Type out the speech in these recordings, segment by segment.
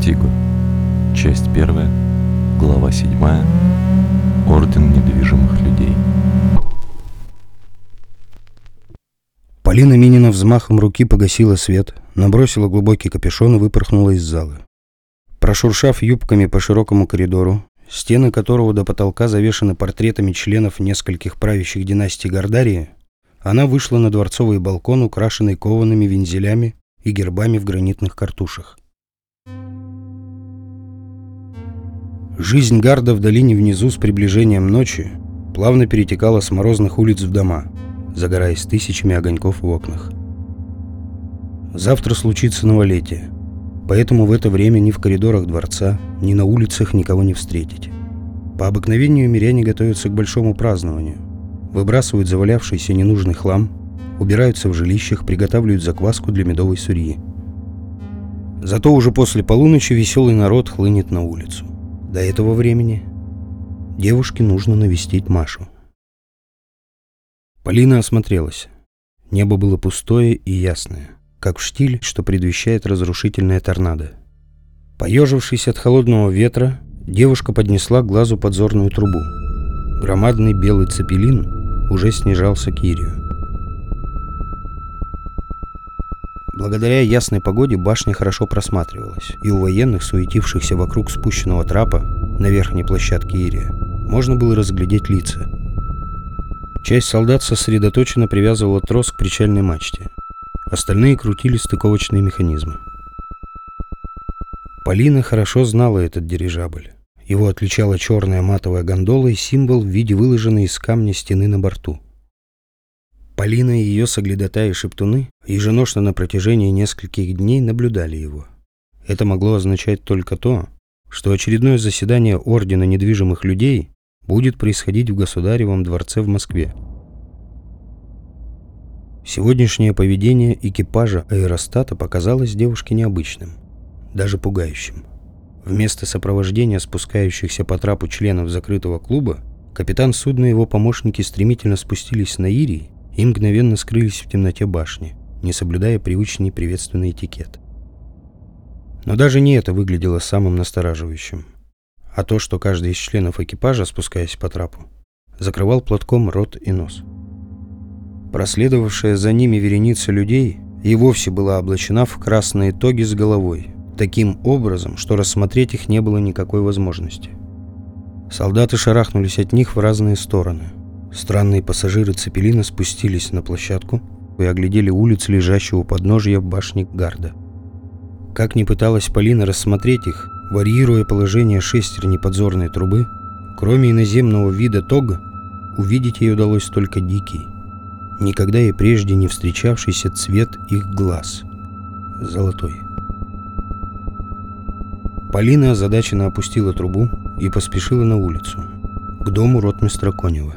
Вертиго. Часть первая. Глава седьмая. Орден недвижимых людей. Полина Минина взмахом руки погасила свет, набросила глубокий капюшон и выпорхнула из зала. Прошуршав юбками по широкому коридору, стены которого до потолка завешаны портретами членов нескольких правящих династий Гордарии, она вышла на дворцовый балкон, украшенный коваными вензелями и гербами в гранитных картушах. Жизнь гарда в долине внизу с приближением ночи плавно перетекала с морозных улиц в дома, загораясь тысячами огоньков в окнах. Завтра случится новолетие, поэтому в это время ни в коридорах дворца, ни на улицах никого не встретить. По обыкновению миряне готовятся к большому празднованию. Выбрасывают завалявшийся ненужный хлам, убираются в жилищах, приготавливают закваску для медовой сурьи. Зато уже после полуночи веселый народ хлынет на улицу. До этого времени девушке нужно навестить Машу. Полина осмотрелась. Небо было пустое и ясное, как в штиль, что предвещает разрушительное торнадо. Поежившись от холодного ветра, девушка поднесла к глазу подзорную трубу. Громадный белый цепелин уже снижался к Ирию. Благодаря ясной погоде башня хорошо просматривалась, и у военных, суетившихся вокруг спущенного трапа на верхней площадке Ирия, можно было разглядеть лица. Часть солдат сосредоточенно привязывала трос к причальной мачте. Остальные крутили стыковочные механизмы. Полина хорошо знала этот дирижабль. Его отличала черная матовая гондола и символ в виде выложенной из камня стены на борту. Полина и ее соглядатаи шептуны еженошно на протяжении нескольких дней наблюдали его. Это могло означать только то, что очередное заседание Ордена недвижимых людей будет происходить в Государевом дворце в Москве. Сегодняшнее поведение экипажа аэростата показалось девушке необычным, даже пугающим. Вместо сопровождения спускающихся по трапу членов закрытого клуба, капитан судна и его помощники стремительно спустились на Ирий и мгновенно скрылись в темноте башни, не соблюдая привычный приветственный этикет. Но даже не это выглядело самым настораживающим, а то, что каждый из членов экипажа, спускаясь по трапу, закрывал платком рот и нос. Проследовавшая за ними вереница людей и вовсе была облачена в красные тоги с головой, таким образом, что рассмотреть их не было никакой возможности. Солдаты шарахнулись от них в разные стороны – Странные пассажиры Цепелина спустились на площадку и оглядели улицы, лежащего у подножия башни Гарда. Как ни пыталась Полина рассмотреть их, варьируя положение шестерни подзорной трубы, кроме иноземного вида тога, увидеть ей удалось только дикий, никогда и прежде не встречавшийся цвет их глаз – золотой. Полина озадаченно опустила трубу и поспешила на улицу, к дому ротмистра Конева.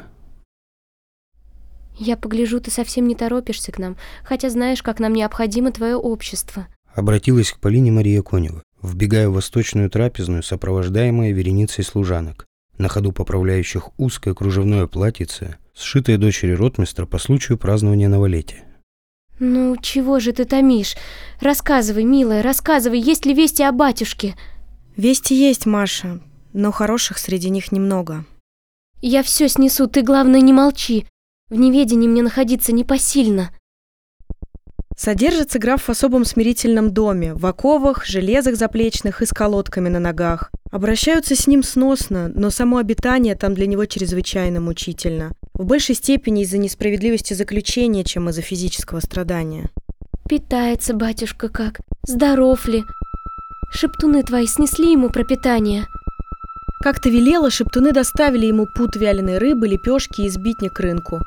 Я погляжу, ты совсем не торопишься к нам, хотя знаешь, как нам необходимо твое общество. Обратилась к Полине Мария Конева, вбегая в восточную трапезную, сопровождаемая вереницей служанок, на ходу поправляющих узкое кружевное платьице, сшитое дочери ротмистра по случаю празднования новолетия. «Ну, чего же ты томишь? Рассказывай, милая, рассказывай, есть ли вести о батюшке?» «Вести есть, Маша, но хороших среди них немного». «Я все снесу, ты, главное, не молчи. В неведении мне находиться непосильно. Содержится граф в особом смирительном доме, в оковах, железах заплечных и с колодками на ногах. Обращаются с ним сносно, но само обитание там для него чрезвычайно мучительно. В большей степени из-за несправедливости заключения, чем из-за физического страдания. Питается батюшка как? Здоров ли? Шептуны твои снесли ему пропитание. Как ты велела, шептуны доставили ему пут вяленой рыбы, лепешки и сбитник рынку.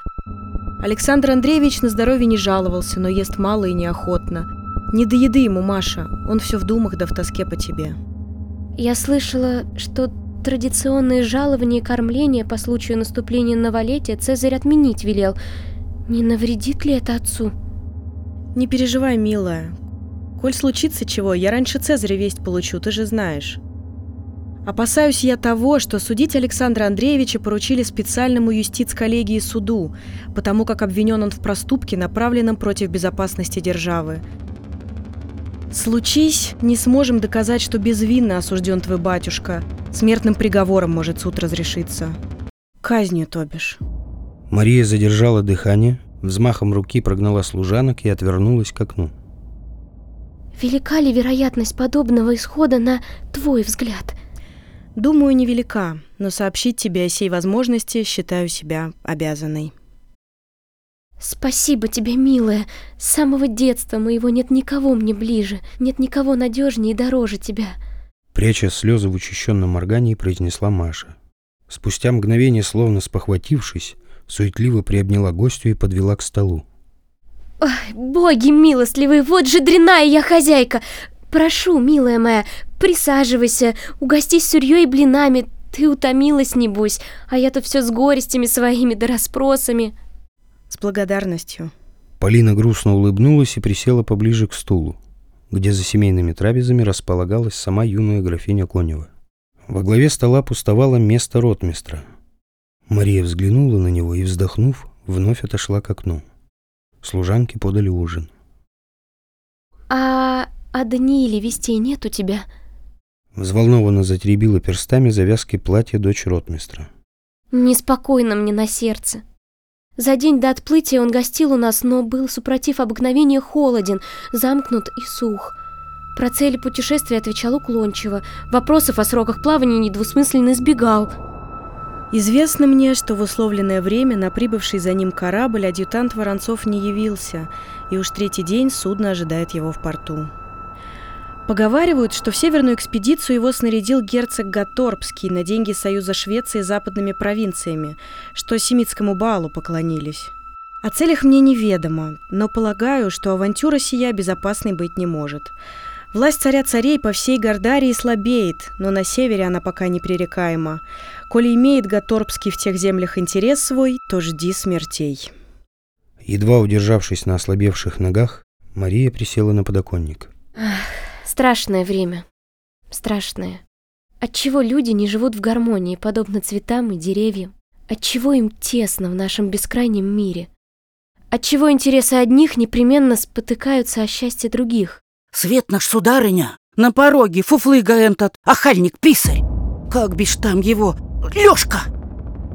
Александр Андреевич на здоровье не жаловался, но ест мало и неохотно. Не до еды ему, Маша, он все в думах да в тоске по тебе. Я слышала, что традиционные жалования и кормления по случаю наступления новолетия Цезарь отменить велел. Не навредит ли это отцу? Не переживай, милая. Коль случится чего, я раньше Цезаря весть получу, ты же знаешь. Опасаюсь я того, что судить Александра Андреевича поручили специальному юстиц-коллегии суду, потому как обвинен он в проступке, направленном против безопасности державы. Случись, не сможем доказать, что безвинно осужден твой батюшка. Смертным приговором может суд разрешиться. Казнью, то бишь. Мария задержала дыхание, взмахом руки прогнала служанок и отвернулась к окну. Велика ли вероятность подобного исхода на твой взгляд? Думаю, невелика, но сообщить тебе о сей возможности считаю себя обязанной. Спасибо тебе, милая. С самого детства моего нет никого мне ближе, нет никого надежнее и дороже тебя. Пряча слезы в учащенном моргании, произнесла Маша. Спустя мгновение, словно спохватившись, суетливо приобняла гостю и подвела к столу. Ой, боги милостливые, вот же дряная я хозяйка. Прошу, милая моя, присаживайся, угостись сурьей и блинами. Ты утомилась, небось, а я тут все с горестями своими да расспросами. С благодарностью. Полина грустно улыбнулась и присела поближе к стулу, где за семейными трапезами располагалась сама юная графиня Конева. Во главе стола пустовало место ротмистра. Мария взглянула на него и, вздохнув, вновь отошла к окну. Служанки подали ужин. А Данииле вестей нет у тебя? Взволнованно затеребила перстами завязки платья дочь ротмистра. Неспокойно мне на сердце. За день до отплытия он гостил у нас, но был, супротив обыкновения, холоден, замкнут и сух. Про цели путешествия отвечал уклончиво, вопросов о сроках плавания недвусмысленно избегал. Известно мне, что в условленное время на прибывший за ним корабль адъютант Воронцов не явился, и уж третий день судно ожидает его в порту. Поговаривают, что в северную экспедицию его снарядил герцог Гаторбский на деньги Союза Швеции с западными провинциями, что семитскому балу поклонились. О целях мне неведомо, но полагаю, что авантюра сия безопасной быть не может. Власть царя царей по всей Гордарии слабеет, но на севере она пока непререкаема. Коли имеет Гаторбский в тех землях интерес свой, то жди смертей. Едва удержавшись на ослабевших ногах, Мария присела на подоконник. Ах, страшное время. Страшное. Отчего люди не живут в гармонии, подобно цветам и деревьям? Отчего им тесно в нашем бескрайнем мире? Отчего интересы одних непременно спотыкаются о счастье других? Свет наш, сударыня, на пороге фуфлыга этот, охальник-писарь. Как бишь там его, Лёшка!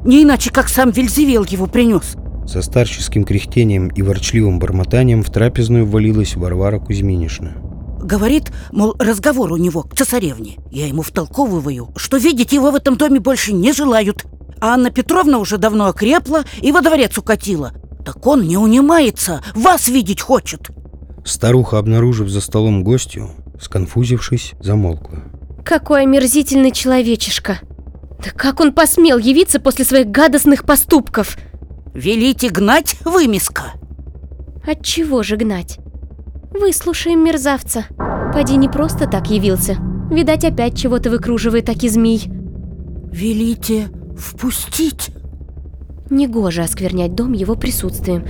Не иначе, как сам Вельзевел его принес. Со старческим кряхтением и ворчливым бормотанием в трапезную ввалилась Варвара Кузьминишна. Говорит, мол, разговор у него к цесаревне. Я ему втолковываю, что видеть его в этом доме больше не желают. А Анна Петровна уже давно окрепла и во дворец укатила. Так он не унимается, вас видеть хочет. Старуха, обнаружив за столом гостью, сконфузившись, замолкла. Какой омерзительный человечишка! Да как он посмел явиться после своих гадостных поступков? Велите гнать, вымеска? От чего же гнать? Выслушаем мерзавца. Поди не просто так явился. Видать, опять чего-то выкруживает таки змей. Велите впустить? Негоже осквернять дом его присутствием.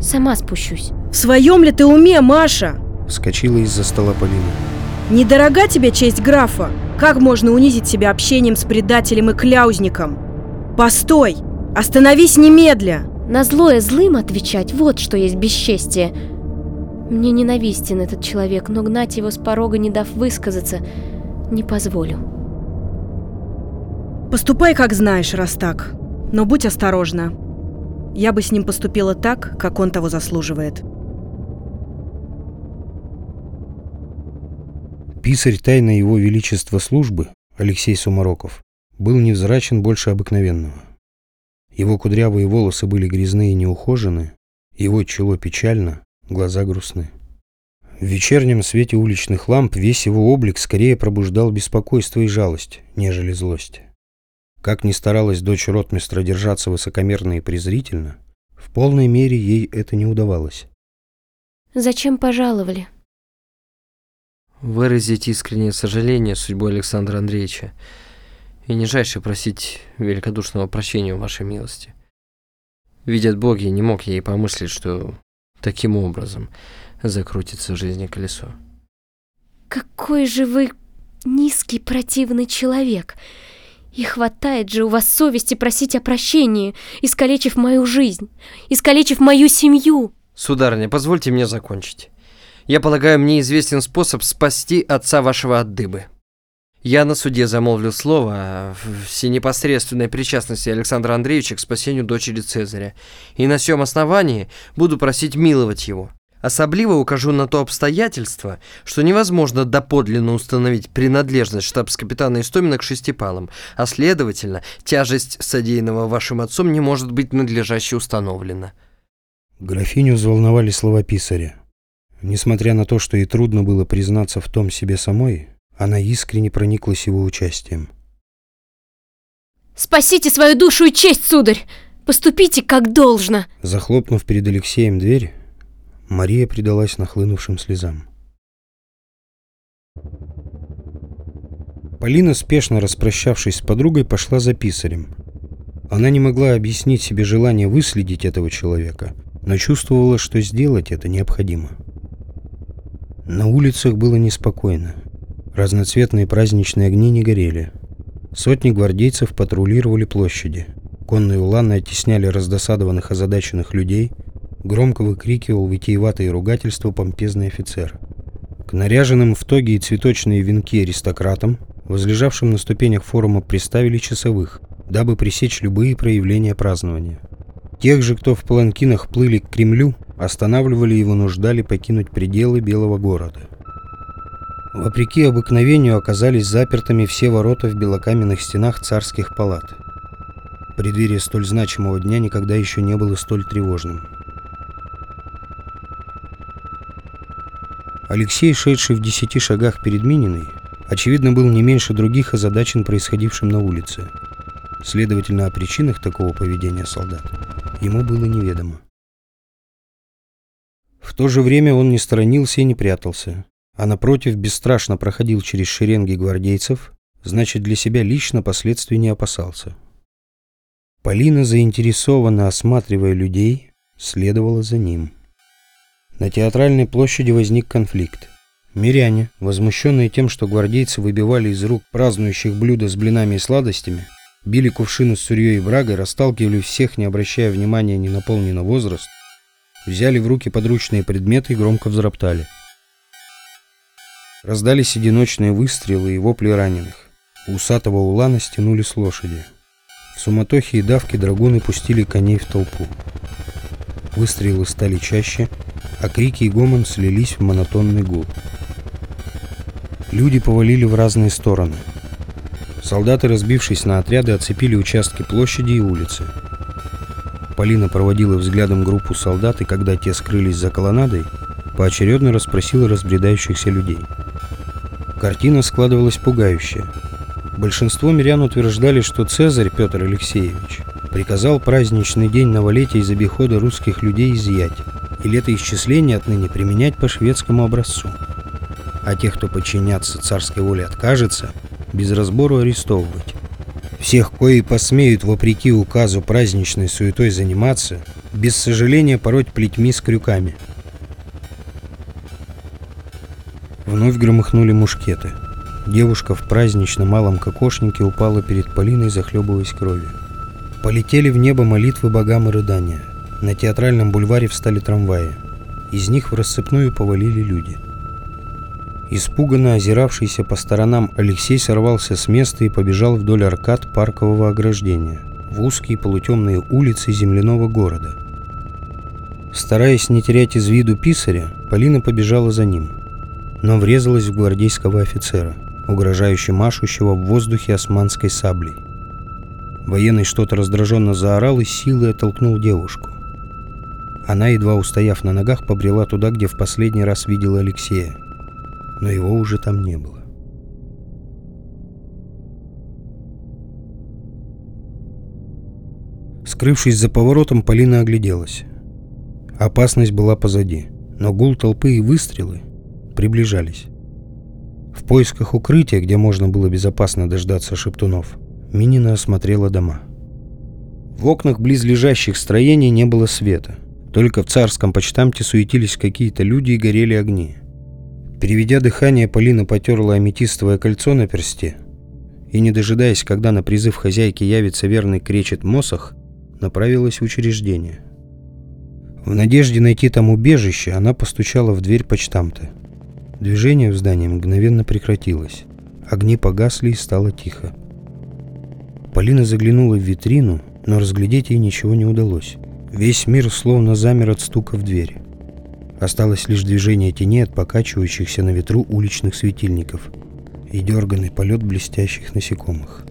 Сама спущусь. В своем ли ты уме, Маша? Вскочила из-за стола Полина. Недорога тебе честь графа? Как можно унизить себя общением с предателем и кляузником? Постой! Остановись немедля! На злое злым отвечать, вот что есть бесчестие. Мне ненавистен этот человек, но гнать его с порога, не дав высказаться, не позволю. Поступай, как знаешь, раз так. Но будь осторожна. Я бы с ним поступила так, как он того заслуживает. Писарь тайны его величества службы, Алексей Сумароков, был невзрачен больше обыкновенного. Его кудрявые волосы были грязные и неухожены, его чело печально, глаза грустны. В вечернем свете уличных ламп весь его облик скорее пробуждал беспокойство и жалость, нежели злость. Как ни старалась дочь ротмистра держаться высокомерно и презрительно, в полной мере ей это не удавалось. Зачем пожаловали? выразить искреннее сожаление судьбой Александра Андреевича и нижайше просить великодушного прощения у вашей милости. Видят боги, не мог я и помыслить, что таким образом закрутится в жизни колесо. Какой же вы низкий противный человек! И хватает же у вас совести просить о прощении, искалечив мою жизнь, искалечив мою семью. Сударыня, позвольте мне закончить. Я полагаю, мне известен способ спасти отца вашего от дыбы. Я на суде замолвил слово в непосредственной причастности Александра Андреевича к спасению дочери Цезаря, и на всем основании буду просить миловать его. Особливо укажу на то обстоятельство, что невозможно доподлинно установить принадлежность штабс-капитана Истомина к шестипалам, а следовательно, тяжесть содеянного вашим отцом не может быть надлежаще установлена. Графиню взволновали слова писаря. Несмотря на то, что ей трудно было признаться в том себе самой, она искренне прониклась его участием. «Спасите свою душу и честь, сударь! Поступите как должно!» Захлопнув перед Алексеем дверь, Мария предалась нахлынувшим слезам. Полина, спешно распрощавшись с подругой, пошла за писарем. Она не могла объяснить себе желание выследить этого человека, но чувствовала, что сделать это необходимо. На улицах было неспокойно. Разноцветные праздничные огни не горели. Сотни гвардейцев патрулировали площади. Конные уланы оттесняли раздосадованных озадаченных людей – Громко выкрикивал витиеватые ругательства помпезный офицер. К наряженным в тоги и цветочные венки аристократам, возлежавшим на ступенях форума, приставили часовых, дабы пресечь любые проявления празднования. Тех же, кто в паланкинах плыли к Кремлю, останавливали и вынуждали покинуть пределы Белого города. Вопреки обыкновению оказались запертыми все ворота в белокаменных стенах царских палат. Преддверие столь значимого дня никогда еще не было столь тревожным. Алексей, шедший в десяти шагах перед Мининой, очевидно, был не меньше других озадачен происходившим на улице. Следовательно, о причинах такого поведения солдат ему было неведомо. В то же время он не сторонился и не прятался, а напротив бесстрашно проходил через шеренги гвардейцев, значит, для себя лично последствий не опасался. Полина, заинтересованно осматривая людей, следовала за ним. На театральной площади возник конфликт. Миряне, возмущенные тем, что гвардейцы выбивали из рук празднующих блюда с блинами и сладостями, били кувшины с сурьей и брагой, расталкивали всех, не обращая внимания ни на пол, ни на возраст, взяли в руки подручные предметы и громко взроптали. Раздались одиночные выстрелы и вопли раненых. У усатого улана стянули с лошади. В суматохе и давке драгуны пустили коней в толпу. Выстрелы стали чаще, а крики и гомон слились в монотонный гул. Люди повалили в разные стороны. Солдаты, разбившись на отряды, оцепили участки площади и улицы. Полина проводила взглядом группу солдат, и когда те скрылись за колоннадой, поочередно расспросила разбредающихся людей. Картина складывалась пугающая. Большинство мирян утверждали, что Цезарь Петр Алексеевич приказал праздничный день новолетия из обихода русских людей изъять, и летоисчисление отныне применять по шведскому образцу. А тех, кто подчиняться царской воле откажется, без разбору арестовывать. Всех, кои посмеют вопреки указу праздничной суетой заниматься, без сожаления пороть плетьми с крюками. Вновь громыхнули мушкеты. Девушка в празднично малом кокошнике упала перед Полиной, захлебываясь кровью. Полетели в небо молитвы богам и рыдания. На театральном бульваре встали трамваи. Из них в рассыпную повалили люди. Испуганно озиравшийся по сторонам Алексей сорвался с места и побежал вдоль аркад паркового ограждения, в узкие полутемные улицы земляного города. Стараясь не терять из виду писаря, Полина побежала за ним, но врезалась в гвардейского офицера, угрожающе машущего в воздухе османской саблей. Военный что-то раздраженно заорал и силой оттолкнул девушку. Она, едва устояв на ногах, побрела туда, где в последний раз видела Алексея. Но его уже там не было. Скрывшись за поворотом, Полина огляделась. Опасность была позади, но гул толпы и выстрелы приближались. В поисках укрытия, где можно было безопасно дождаться шептунов, Минина осмотрела дома. В окнах близлежащих строений не было света – только в царском почтамте суетились какие-то люди и горели огни. Переведя дыхание, Полина потерла аметистовое кольцо на персте и, не дожидаясь, когда на призыв хозяйки явится верный кречет Мосах, направилась в учреждение. В надежде найти там убежище, она постучала в дверь почтамта. Движение в здании мгновенно прекратилось. Огни погасли и стало тихо. Полина заглянула в витрину, но разглядеть ей ничего не удалось. Весь мир словно замер от стука в двери. Осталось лишь движение теней от покачивающихся на ветру уличных светильников и дерганный полет блестящих насекомых.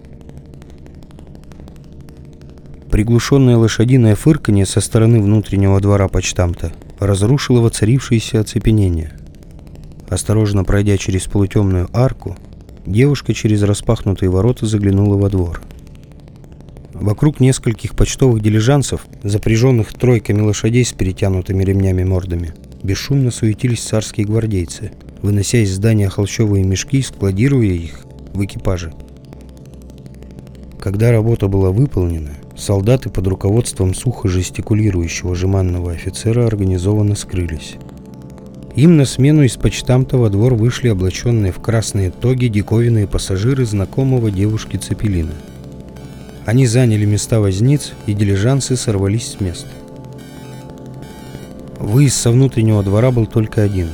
Приглушенное лошадиное фырканье со стороны внутреннего двора почтамта разрушило воцарившееся оцепенение. Осторожно пройдя через полутемную арку, девушка через распахнутые ворота заглянула во двор. Вокруг нескольких почтовых дилижансов, запряженных тройками лошадей с перетянутыми ремнями мордами, бесшумно суетились царские гвардейцы, вынося из здания холщовые мешки и складируя их в экипаже. Когда работа была выполнена, солдаты под руководством сухо жестикулирующего жеманного офицера организованно скрылись. Им на смену из почтамта во двор вышли облаченные в красные тоги диковинные пассажиры знакомого девушки Цепелина – они заняли места возниц, и дилижансы сорвались с места. Выезд со внутреннего двора был только один,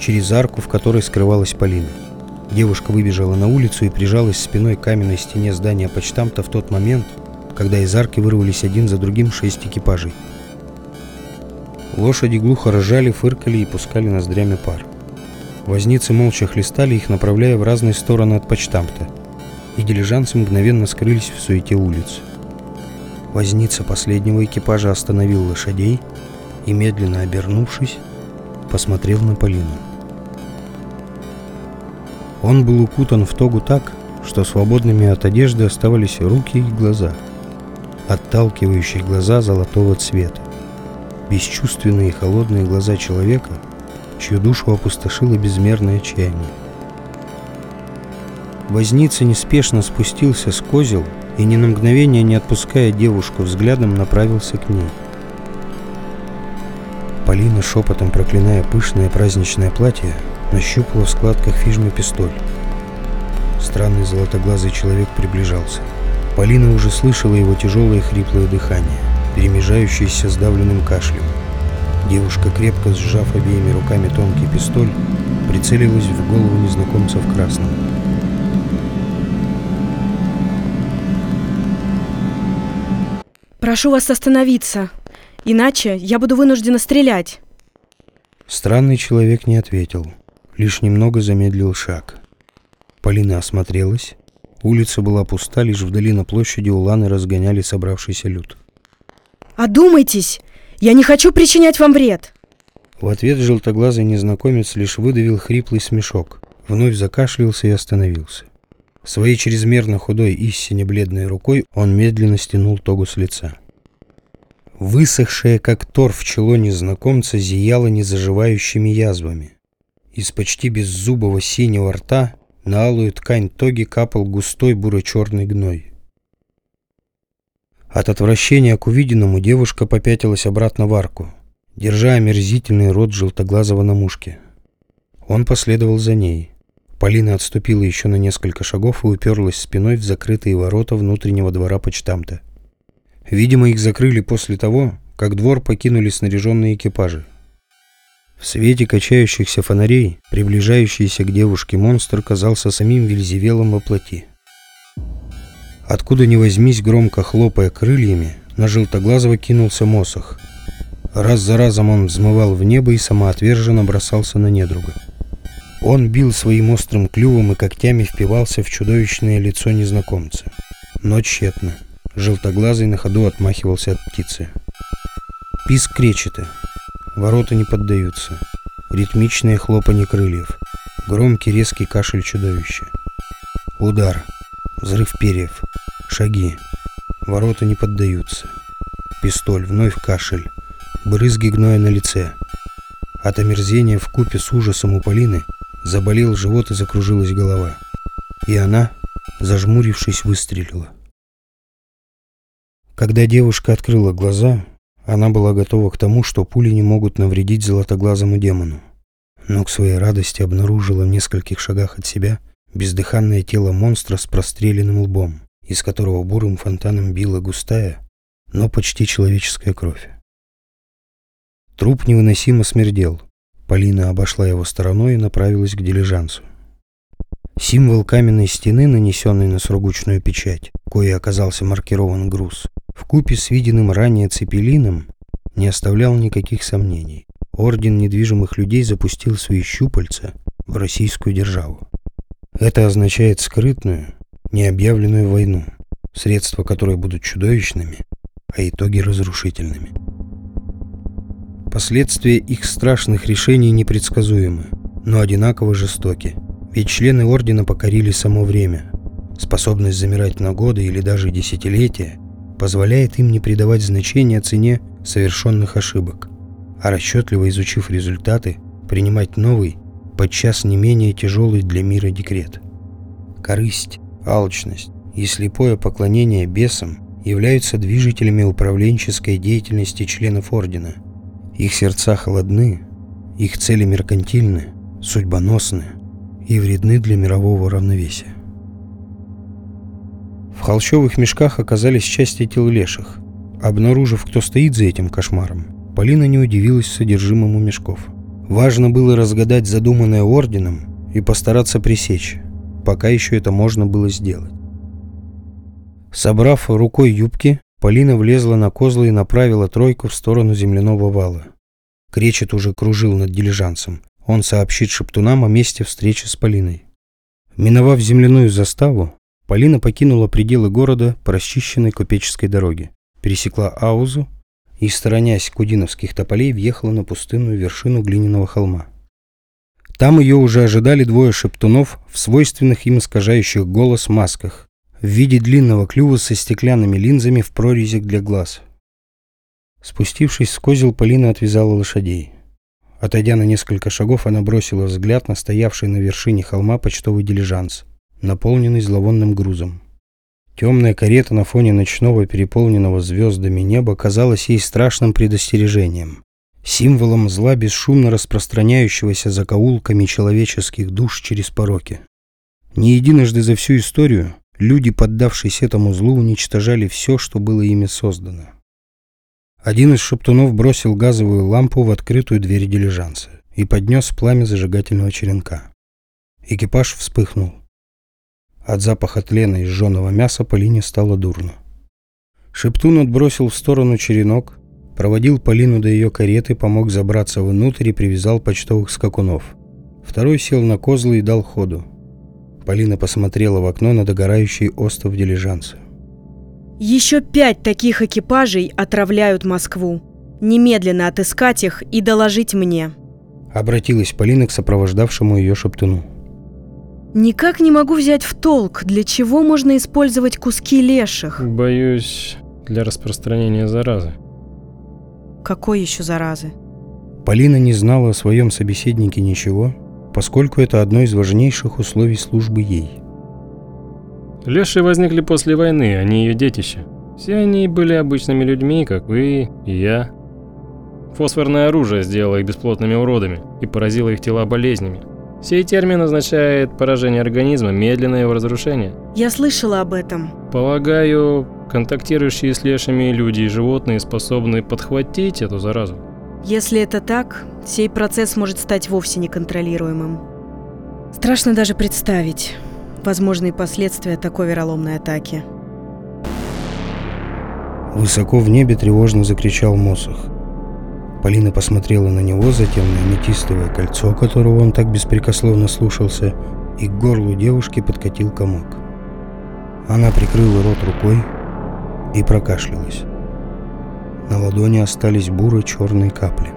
через арку, в которой скрывалась Полина. Девушка выбежала на улицу и прижалась спиной к каменной стене здания почтамта в тот момент, когда из арки вырвались один за другим шесть экипажей. Лошади глухо ржали, фыркали и пускали ноздрями пар. Возницы молча хлестали их, направляя в разные стороны от почтамта – и дилижансы мгновенно скрылись в суете улиц. Возница последнего экипажа остановил лошадей и, медленно обернувшись, посмотрел на Полину. Он был укутан в тогу так, что свободными от одежды оставались руки и глаза, отталкивающие глаза золотого цвета, бесчувственные и холодные глаза человека, чью душу опустошило безмерное отчаяние. Возница неспешно спустился с козел и ни на мгновение не отпуская девушку взглядом направился к ней. Полина, шепотом проклиная пышное праздничное платье, нащупала в складках фижмы пистоль. Странный золотоглазый человек приближался. Полина уже слышала его тяжелое хриплое дыхание, перемежающееся с давленным кашлем. Девушка, крепко сжав обеими руками тонкий пистоль, прицелилась в голову незнакомца в красном. Прошу вас остановиться, иначе я буду вынуждена стрелять. Странный человек не ответил, лишь немного замедлил шаг. Полина осмотрелась. Улица была пуста, лишь вдали на площади уланы разгоняли собравшийся люд. «Одумайтесь! Я не хочу причинять вам вред!» В ответ желтоглазый незнакомец лишь выдавил хриплый смешок, вновь закашлялся и остановился. Своей чрезмерно худой и сине бледной рукой он медленно стянул тогу с лица. Высохшее, как торф, чело незнакомца зияло незаживающими язвами. Из почти беззубого синего рта на алую ткань тоги капал густой буро-черный гной. От отвращения к увиденному девушка попятилась обратно в арку, держа омерзительный рот желтоглазого на мушке. Он последовал за ней. Полина отступила еще на несколько шагов и уперлась спиной в закрытые ворота внутреннего двора почтамта. Видимо, их закрыли после того, как двор покинули снаряженные экипажи. В свете качающихся фонарей, приближающийся к девушке монстр казался самим Вельзевелом во плоти. Откуда ни возьмись, громко хлопая крыльями, на желтоглазого кинулся Мосох. Раз за разом он взмывал в небо и самоотверженно бросался на недруга. Он бил своим острым клювом и когтями впивался в чудовищное лицо незнакомца. Но тщетно. Желтоглазый на ходу отмахивался от птицы. Писк кречета. Ворота не поддаются. Ритмичное хлопанье крыльев. Громкий резкий кашель чудовища. Удар. Взрыв перьев. Шаги. Ворота не поддаются. Пистоль. Вновь кашель. Брызги гноя на лице. От омерзения в купе с ужасом у Полины Заболел живот и закружилась голова. И она, зажмурившись, выстрелила. Когда девушка открыла глаза, она была готова к тому, что пули не могут навредить золотоглазому демону. Но к своей радости обнаружила в нескольких шагах от себя бездыханное тело монстра с простреленным лбом, из которого бурым фонтаном била густая, но почти человеческая кровь. Труп невыносимо смердел. Полина обошла его стороной и направилась к дилижансу. Символ каменной стены, нанесенный на сургучную печать, кое оказался маркирован груз, в купе с виденным ранее цепелином, не оставлял никаких сомнений. Орден недвижимых людей запустил свои щупальца в российскую державу. Это означает скрытную, необъявленную войну, средства которой будут чудовищными, а итоги разрушительными. Последствия их страшных решений непредсказуемы, но одинаково жестоки, ведь члены Ордена покорили само время. Способность замирать на годы или даже десятилетия позволяет им не придавать значения цене совершенных ошибок, а расчетливо изучив результаты, принимать новый, подчас не менее тяжелый для мира декрет. Корысть, алчность и слепое поклонение бесам являются движителями управленческой деятельности членов Ордена. Их сердца холодны, их цели меркантильны, судьбоносны и вредны для мирового равновесия. В холщовых мешках оказались части тел леших. Обнаружив, кто стоит за этим кошмаром, Полина не удивилась содержимому мешков. Важно было разгадать задуманное орденом и постараться пресечь, пока еще это можно было сделать. Собрав рукой юбки, Полина влезла на козлы и направила тройку в сторону земляного вала. Кречет уже кружил над дилижансом. Он сообщит шептунам о месте встречи с Полиной. Миновав земляную заставу, Полина покинула пределы города по расчищенной купеческой дороге, пересекла Аузу и, сторонясь кудиновских тополей, въехала на пустынную вершину глиняного холма. Там ее уже ожидали двое шептунов в свойственных им искажающих голос масках в виде длинного клюва со стеклянными линзами в прорезях для глаз. Спустившись с козел, Полина отвязала лошадей. Отойдя на несколько шагов, она бросила взгляд на стоявший на вершине холма почтовый дилижанс, наполненный зловонным грузом. Темная карета на фоне ночного переполненного звездами неба казалась ей страшным предостережением, символом зла, бесшумно распространяющегося закоулками человеческих душ через пороки. Не единожды за всю историю люди, поддавшись этому злу, уничтожали все, что было ими создано. Один из шептунов бросил газовую лампу в открытую дверь дилижанса и поднес пламя зажигательного черенка. Экипаж вспыхнул. От запаха тлена и сжженного мяса Полине стало дурно. Шептун отбросил в сторону черенок, проводил Полину до ее кареты, помог забраться внутрь и привязал почтовых скакунов. Второй сел на козлы и дал ходу. Полина посмотрела в окно на догорающий остров дилижанса. Еще пять таких экипажей отравляют Москву. Немедленно отыскать их и доложить мне. Обратилась Полина к сопровождавшему ее шептуну. Никак не могу взять в толк, для чего можно использовать куски леших. Боюсь, для распространения заразы. Какой еще заразы? Полина не знала о своем собеседнике ничего, поскольку это одно из важнейших условий службы ей. Леши возникли после войны, они ее детище. Все они были обычными людьми, как вы и я. Фосфорное оружие сделало их бесплотными уродами и поразило их тела болезнями. Сей термин означает поражение организма, медленное его разрушение. Я слышала об этом. Полагаю, контактирующие с лешами люди и животные способны подхватить эту заразу. Если это так, сей процесс может стать вовсе неконтролируемым. Страшно даже представить возможные последствия такой вероломной атаки. Высоко в небе тревожно закричал Мосах. Полина посмотрела на него, затем на аметистовое кольцо, которого он так беспрекословно слушался, и к горлу девушки подкатил комок. Она прикрыла рот рукой и прокашлялась. На ладони остались буры черные капли.